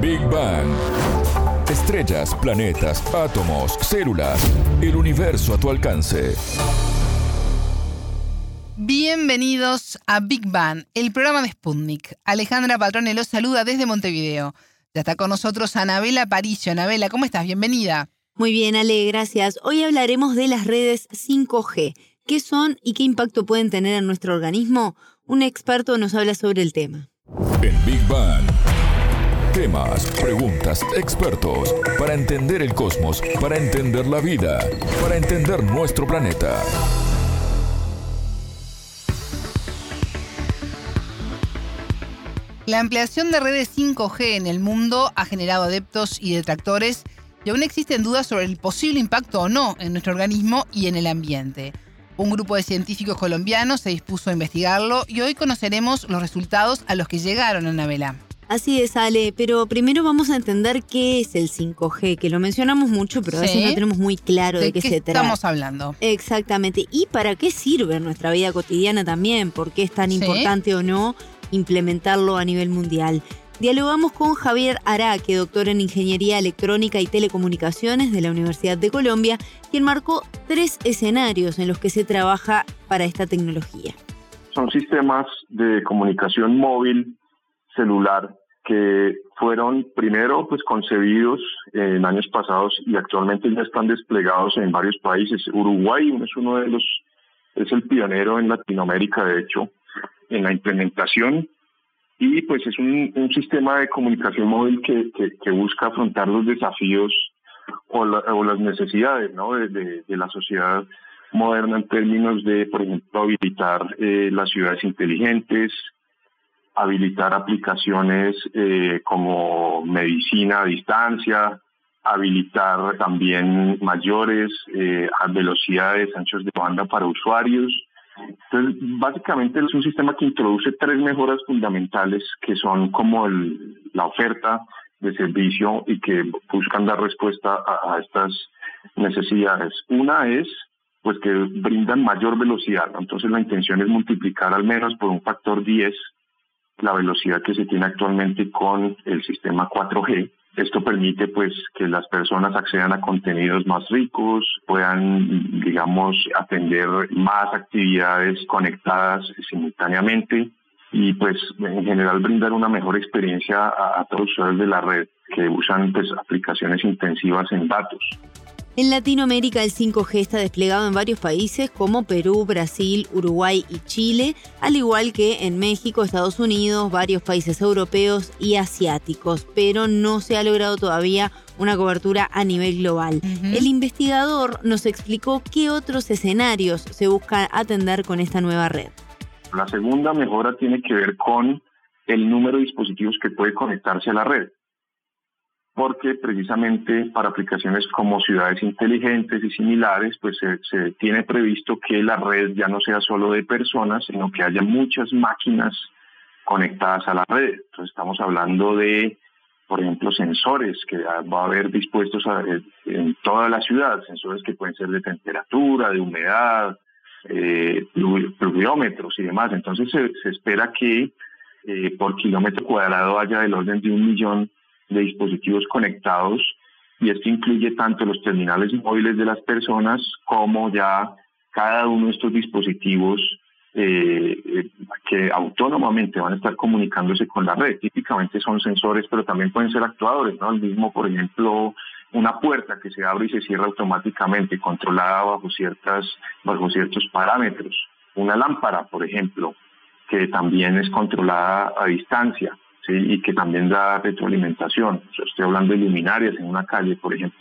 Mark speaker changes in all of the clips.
Speaker 1: Big Bang. Estrellas, planetas, átomos, células, el universo a tu alcance.
Speaker 2: Bienvenidos a Big Bang, el programa de Sputnik. Alejandra Patrone los saluda desde Montevideo. Ya está con nosotros Anabela Paricio. Anabela, ¿cómo estás? Bienvenida.
Speaker 3: Muy bien, Ale, gracias. Hoy hablaremos de las redes 5G. ¿Qué son y qué impacto pueden tener en nuestro organismo? Un experto nos habla sobre el tema.
Speaker 1: En Big Bang. Temas, preguntas, expertos. Para entender el cosmos, para entender la vida, para entender nuestro planeta.
Speaker 2: La ampliación de redes 5G en el mundo ha generado adeptos y detractores y aún existen dudas sobre el posible impacto o no en nuestro organismo y en el ambiente. Un grupo de científicos colombianos se dispuso a investigarlo y hoy conoceremos los resultados a los que llegaron, Anabela.
Speaker 3: Así es, Ale, pero primero vamos a entender qué es el 5G, que lo mencionamos mucho, pero a veces no tenemos muy claro de, qué, se trata.
Speaker 2: estamos hablando?
Speaker 3: Exactamente. ¿Y para qué sirve en nuestra vida cotidiana también? ¿Por qué es tan importante o no implementarlo a nivel mundial? Dialogamos con Javier Araque, doctor en Ingeniería Electrónica y Telecomunicaciones de la Universidad de Colombia, quien marcó tres escenarios en los que se trabaja para esta tecnología.
Speaker 4: Son sistemas de comunicación móvil, celular, que fueron primero pues concebidos en años pasados y actualmente ya están desplegados en varios países. Uruguay es uno de los, es el pionero en Latinoamérica, de hecho, en la implementación y pues es un, sistema de comunicación móvil que, que, busca afrontar los desafíos o, o las necesidades ¿no? de, de, la sociedad moderna en términos de, por ejemplo, habilitar eh, las ciudades inteligentes, habilitar aplicaciones eh, como medicina a distancia, habilitar también mayores eh, velocidades, anchos de banda para usuarios, entonces, básicamente es un sistema que introduce tres mejoras fundamentales que son como la oferta de servicio y que buscan dar respuesta a, estas necesidades. Una es pues que brindan mayor velocidad, entonces la intención es multiplicar al menos por un factor 10 la velocidad que se tiene actualmente con el sistema 4G esto permite pues que las personas accedan a contenidos más ricos, puedan, digamos, atender más actividades conectadas simultáneamente y pues en general brindar una mejor experiencia a, todos los usuarios de la red que usan pues aplicaciones intensivas en datos.
Speaker 3: En Latinoamérica el 5G está desplegado en varios países como Perú, Brasil, Uruguay y Chile, al igual que en México, Estados Unidos, varios países europeos y asiáticos, pero no se ha logrado todavía una cobertura a nivel global. El investigador nos explicó qué otros escenarios se busca atender con esta nueva red.
Speaker 4: La segunda mejora tiene que ver con el número de dispositivos que puede conectarse a la red porque precisamente para aplicaciones como ciudades inteligentes y similares, pues se, tiene previsto que la red ya no sea solo de personas, sino que haya muchas máquinas conectadas a la red. Entonces estamos hablando de, por ejemplo, sensores que va a haber dispuestos en toda la ciudad, sensores que pueden ser de temperatura, de humedad, eh, pluviómetros y demás. Entonces se, espera que eh, por kilómetro cuadrado haya del orden de un millón de dispositivos conectados y esto incluye tanto los terminales móviles de las personas como ya cada uno de estos dispositivos eh, eh, que autónomamente van a estar comunicándose con la red. Típicamente son sensores, pero también pueden ser actuadores, ¿no? El mismo, por ejemplo, una puerta que se abre y se cierra automáticamente, controlada bajo ciertas, bajo ciertos parámetros. Una lámpara, por ejemplo, que también es controlada a distancia y que también da retroalimentación. Yo estoy hablando de luminarias en una calle, por ejemplo.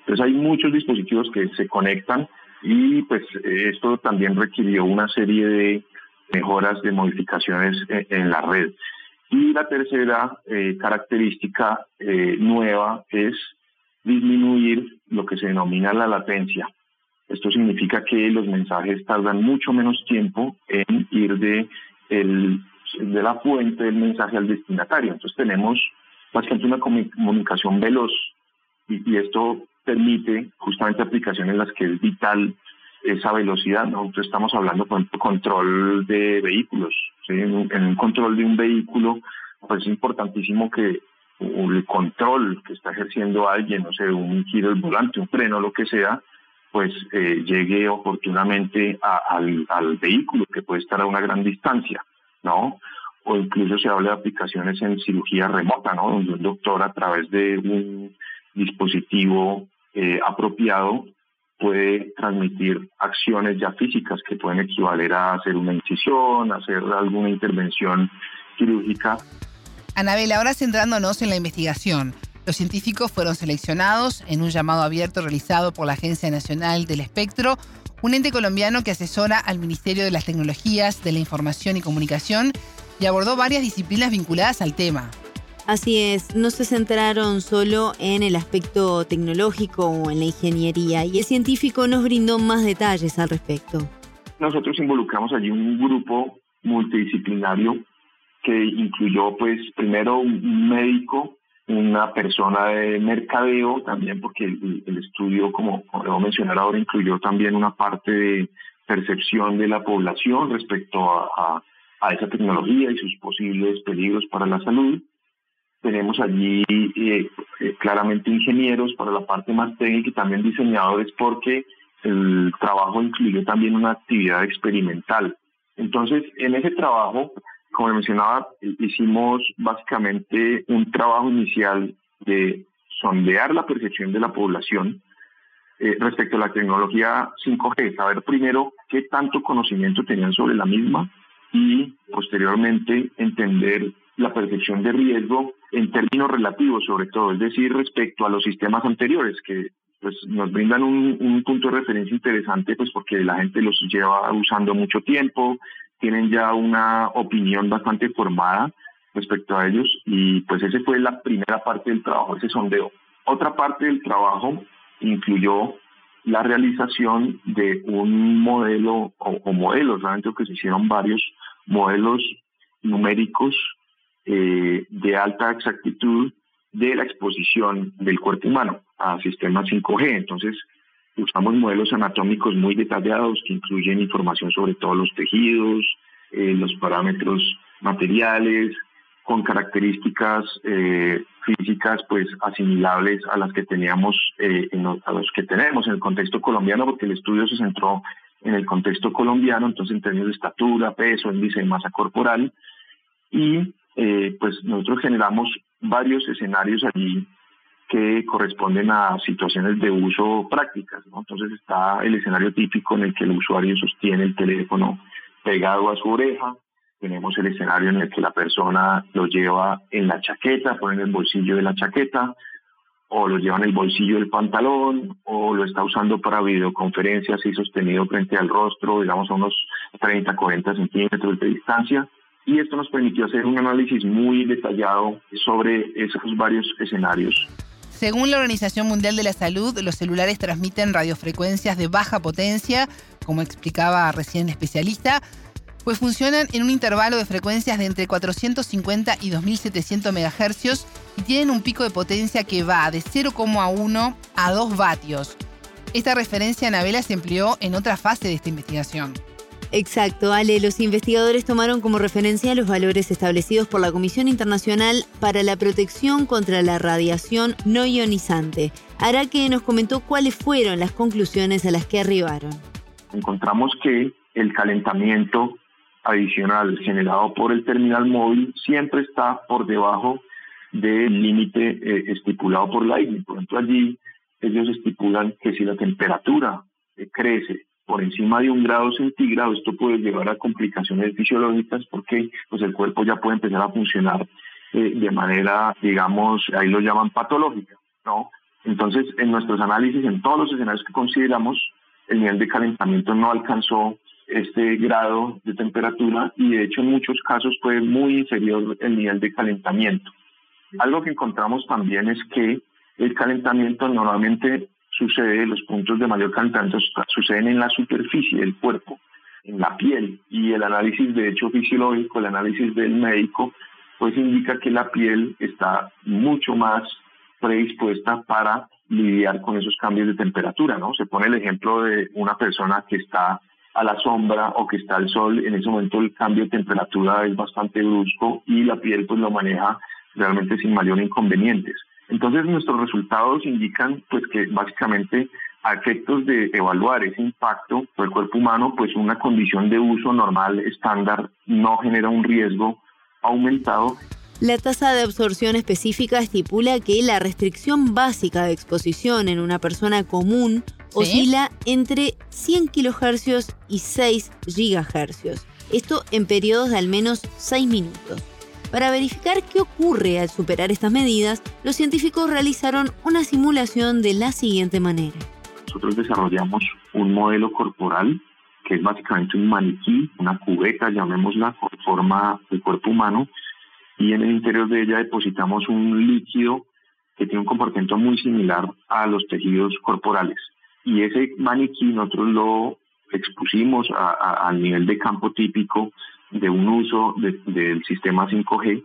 Speaker 4: Entonces hay muchos dispositivos que se conectan y pues esto también requirió una serie de mejoras, de modificaciones en, la red. Y la tercera eh, característica eh, nueva es disminuir lo que se denomina la latencia. Esto significa que los mensajes tardan mucho menos tiempo en ir de el de la fuente del mensaje al destinatario. Entonces tenemos básicamente una comunicación veloz y, esto permite justamente aplicaciones en las que es vital esa velocidad. Nosotros estamos hablando, por ejemplo, control de vehículos. En, un, control de un vehículo, pues es importantísimo que el control que está ejerciendo alguien, no sé, un giro del volante, un freno, lo que sea, pues eh, llegue oportunamente al, al, vehículo que puede estar a una gran distancia, ¿no? O incluso se habla de aplicaciones en cirugía remota, ¿no? Donde un doctor a través de un dispositivo eh, apropiado puede transmitir acciones ya físicas que pueden equivaler a hacer una incisión, hacer alguna intervención quirúrgica.
Speaker 2: Anabel, ahora centrándonos en la investigación. Los científicos fueron seleccionados en un llamado abierto realizado por la Agencia Nacional del Espectro, un ente colombiano que asesora al Ministerio de las Tecnologías de la Información y Comunicación y abordó varias disciplinas vinculadas al tema.
Speaker 3: Así es, no se centraron solo en el aspecto tecnológico o en la ingeniería y el científico nos brindó más detalles al respecto.
Speaker 4: Nosotros involucramos allí un grupo multidisciplinario que incluyó pues primero un médico, una persona de mercadeo también porque el, estudio, como, debo mencionar ahora, incluyó también una parte de percepción de la población respecto a esa tecnología y sus posibles peligros para la salud tenemos allí eh, eh, claramente ingenieros para la parte más técnica y también diseñadores porque el trabajo incluye también una actividad experimental. Entonces, en ese trabajo, como mencionaba, hicimos básicamente un trabajo inicial de sondear la percepción de la población eh, respecto a la tecnología 5G, saber primero qué tanto conocimiento tenían sobre la misma y posteriormente entender la percepción de riesgo en términos relativos sobre todo, es decir, respecto a los sistemas anteriores que pues nos brindan un, punto de referencia interesante pues porque la gente los lleva usando mucho tiempo, tienen ya una opinión bastante formada respecto a ellos y pues esa fue la primera parte del trabajo, ese sondeo. Otra parte del trabajo incluyó la realización de un modelo o, o modelos, realmente que se hicieron varios modelos numéricos eh, de alta exactitud de la exposición del cuerpo humano a sistemas 5G. Entonces, usamos modelos anatómicos muy detallados que incluyen información sobre todos los tejidos, eh, los parámetros materiales, con características eh, físicas pues asimilables a las que teníamos a los que tenemos en el contexto colombiano porque el estudio se centró en el contexto colombiano entonces en términos de estatura peso índice de masa corporal. Y eh, pues nosotros generamos varios escenarios allí que corresponden a situaciones de uso prácticas. Entonces está el escenario típico en el que el usuario sostiene el teléfono pegado a su oreja. Tenemos el escenario en el que la persona lo lleva en la chaqueta, pone en el bolsillo de la chaqueta, o lo lleva en el bolsillo del pantalón, o lo está usando para videoconferencias y sostenido frente al rostro, digamos a unos 30, 40 centímetros de distancia y esto nos permitió hacer un análisis muy detallado sobre esos varios escenarios.
Speaker 2: Según la Organización Mundial de la Salud, los celulares transmiten radiofrecuencias de baja potencia, como explicaba recién el especialista, pues funcionan en un intervalo de frecuencias de entre 450 y 2700 MHz y tienen un pico de potencia que va de 0,1 a 2 vatios. Esta referencia Anabela se empleó en otra fase de esta investigación.
Speaker 3: Exacto, Ale. Los investigadores tomaron como referencia los valores establecidos por la Comisión Internacional para la Protección contra la Radiación No Ionizante. Araque nos comentó cuáles fueron las conclusiones a las que arribaron.
Speaker 4: Encontramos que el calentamiento adicional generado por el terminal móvil siempre está por debajo del límite eh, estipulado por la IGNI. Por ejemplo, allí ellos estipulan que si la temperatura eh, crece por encima de un grado centígrado, esto puede llevar a complicaciones fisiológicas porque pues, el cuerpo ya puede empezar a funcionar eh, de manera, digamos, ahí lo llaman patológica, ¿no? Entonces, en nuestros análisis, en todos los escenarios que consideramos, el nivel de calentamiento no alcanzó este grado de temperatura y de hecho en muchos casos fue muy inferior el nivel de calentamiento. Algo que encontramos también es que el calentamiento normalmente sucede, los puntos de mayor calentamiento suceden en la superficie del cuerpo, en la piel, y el análisis de hecho fisiológico, el análisis del médico, pues indica que la piel está mucho más predispuesta para lidiar con esos cambios de temperatura, ¿no? Se pone el ejemplo de una persona que está a la sombra o que está al sol, en ese momento el cambio de temperatura es bastante brusco y la piel pues lo maneja realmente sin mayor inconvenientes. Entonces nuestros resultados indican pues que básicamente a efectos de evaluar ese impacto por el cuerpo humano, pues una condición de uso normal estándar no genera un riesgo aumentado.
Speaker 3: La tasa de absorción específica estipula que la restricción básica de exposición en una persona común oscila entre 100 kHz y 6 GHz. Esto en periodos de al menos 6 minutos. Para verificar qué ocurre al superar estas medidas, los científicos realizaron una simulación de la siguiente manera.
Speaker 4: Nosotros desarrollamos un modelo corporal que es básicamente un maniquí, una cubeta, llamémosla, con forma del cuerpo humano, y en el interior de ella depositamos un líquido que tiene un comportamiento muy similar a los tejidos corporales. Y ese maniquí nosotros lo expusimos al nivel de campo típico de un uso del sistema 5G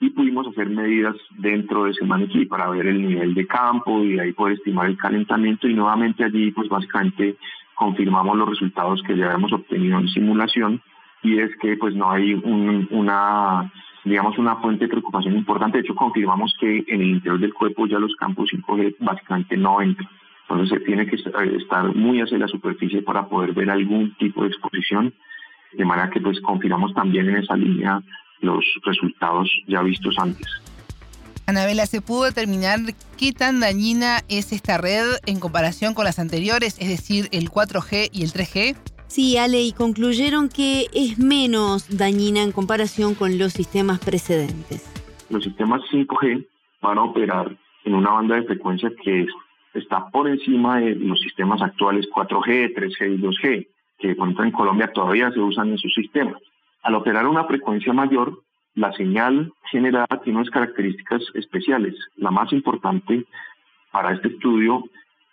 Speaker 4: y pudimos hacer medidas dentro de ese maniquí para ver el nivel de campo y ahí poder estimar el calentamiento y nuevamente allí pues básicamente confirmamos los resultados que ya habíamos obtenido en simulación y es que pues no hay una digamos una fuente de preocupación importante. De hecho confirmamos que en el interior del cuerpo ya los campos 5G básicamente no entran. Entonces se tiene que estar muy hacia la superficie para poder ver algún tipo de exposición de manera que pues confirmamos también en esa línea los resultados ya vistos antes.
Speaker 2: Anabela, ¿se pudo determinar qué tan dañina es esta red en comparación con las anteriores, es decir, el 4G y el 3G?
Speaker 3: Sí, Ale, y concluyeron que es menos dañina en comparación con los sistemas precedentes.
Speaker 4: Los sistemas 5G van a operar en una banda de frecuencia que está por encima de los sistemas actuales 4G, 3G y 2G que por en Colombia todavía se usan en sus sistemas. Al operar una frecuencia mayor, la señal generada tiene unas características especiales. La más importante para este estudio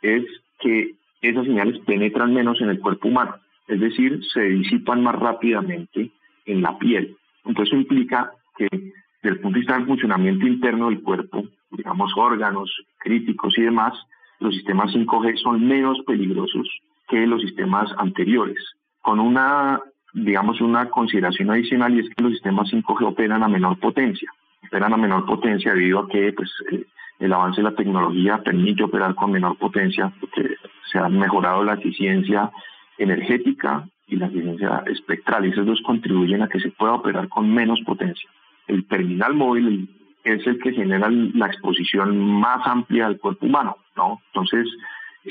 Speaker 4: es que esas señales penetran menos en el cuerpo humano, es decir, se disipan más rápidamente en la piel. Entonces eso implica que desde el punto de vista del funcionamiento interno del cuerpo, digamos órganos críticos y demás, los sistemas 5G son menos peligrosos que los sistemas anteriores, con una, digamos, una consideración adicional y es que los sistemas 5G operan a menor potencia, operan a menor potencia debido a que pues, eh, el avance de la tecnología permite operar con menor potencia, porque se ha mejorado la eficiencia energética y la eficiencia espectral, y esos dos contribuyen a que se pueda operar con menos potencia. El terminal móvil es el que genera la exposición más amplia del cuerpo humano, ¿no? Entonces,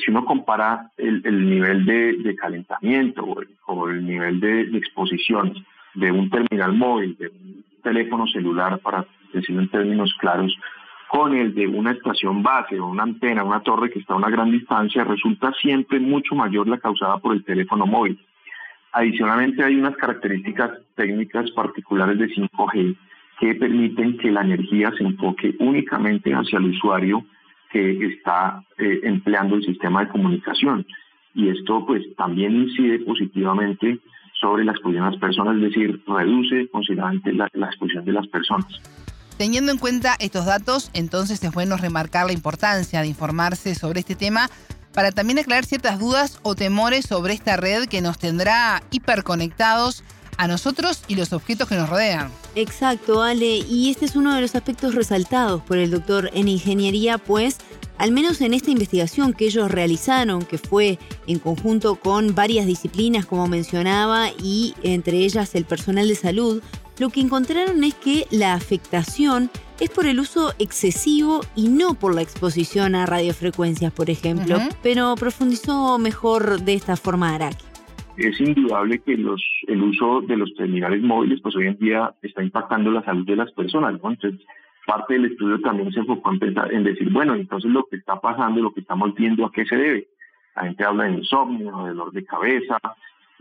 Speaker 4: si uno compara el, nivel de, calentamiento o el, nivel de, exposición de un terminal móvil, de un teléfono celular, para decirlo en términos claros, con el de una estación base o una antena, una torre que está a una gran distancia, resulta siempre mucho mayor la causada por el teléfono móvil. Adicionalmente hay unas características técnicas particulares de 5G que permiten que la energía se enfoque únicamente hacia el usuario que está eh, empleando el sistema de comunicación. Y esto pues también incide positivamente sobre la exposición de las personas, es decir, reduce considerablemente la, la exposición de las personas.
Speaker 2: Teniendo en cuenta estos datos, entonces es bueno remarcar la importancia de informarse sobre este tema para también aclarar ciertas dudas o temores sobre esta red que nos tendrá hiperconectados a nosotros y los objetos que nos rodean.
Speaker 3: Exacto, Ale, y este es uno de los aspectos resaltados por el doctor en ingeniería, pues al menos en esta investigación que ellos realizaron, que fue en conjunto con varias disciplinas, como mencionaba, y entre ellas el personal de salud, lo que encontraron es que la afectación es por el uso excesivo y no por la exposición a radiofrecuencias, por ejemplo. Pero profundizó mejor de esta forma Araki
Speaker 4: es indudable que los, el uso de los terminales móviles pues hoy en día está impactando la salud de las personas, Entonces, parte del estudio también se enfocó en, pensar, en decir, bueno, entonces lo que está pasando, lo que estamos viendo, ¿a qué se debe? La gente habla de insomnio, de dolor de cabeza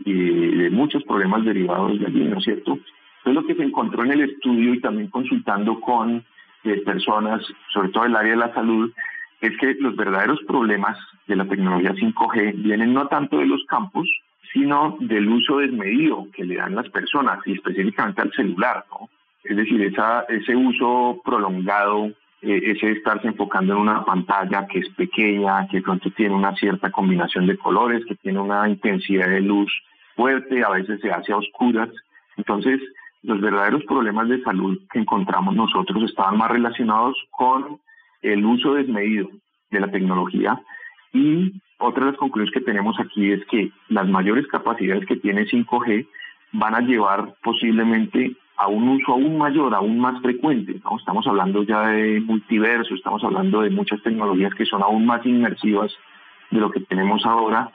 Speaker 4: y de muchos problemas derivados de allí, ¿no es cierto? Entonces, lo que se encontró en el estudio y también consultando con eh, personas, sobre todo del área de la salud, es que los verdaderos problemas de la tecnología 5G vienen no tanto de los campos, sino del uso desmedido que le dan las personas y específicamente al celular, ¿no? Es decir, esa, ese uso prolongado, eh, ese estarse enfocando en una pantalla que es pequeña, que pronto tiene una cierta combinación de colores, que tiene una intensidad de luz fuerte, a veces se hace a oscuras. Entonces, los verdaderos problemas de salud que encontramos nosotros estaban más relacionados con el uso desmedido de la tecnología y otra de las conclusiones que tenemos aquí es que las mayores capacidades que tiene 5G van a llevar posiblemente a un uso aún mayor, aún más frecuente. ¿no? Estamos hablando ya de multiverso, estamos hablando de muchas tecnologías que son aún más inmersivas de lo que tenemos ahora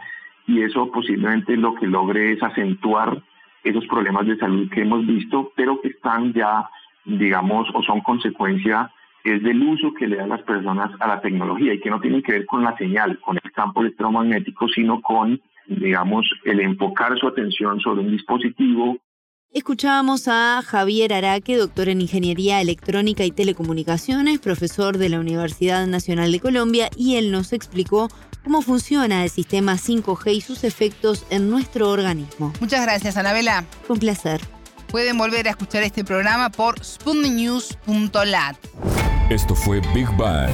Speaker 4: y eso posiblemente lo que logre es acentuar esos problemas de salud que hemos visto, pero que están ya, digamos, o son consecuencia es del uso que le dan las personas a la tecnología y que no tienen que ver con la señal, con el campo electromagnético, sino con, digamos, el enfocar su atención sobre un dispositivo.
Speaker 3: Escuchábamos a Javier Araque, doctor en Ingeniería Electrónica y Telecomunicaciones, profesor de la Universidad Nacional de Colombia, y él nos explicó cómo funciona el sistema 5G y sus efectos en nuestro organismo.
Speaker 2: Muchas gracias, Anabela.
Speaker 3: Con placer.
Speaker 2: Pueden volver a escuchar este programa por spundinews.lat.
Speaker 1: Esto fue Big Bang.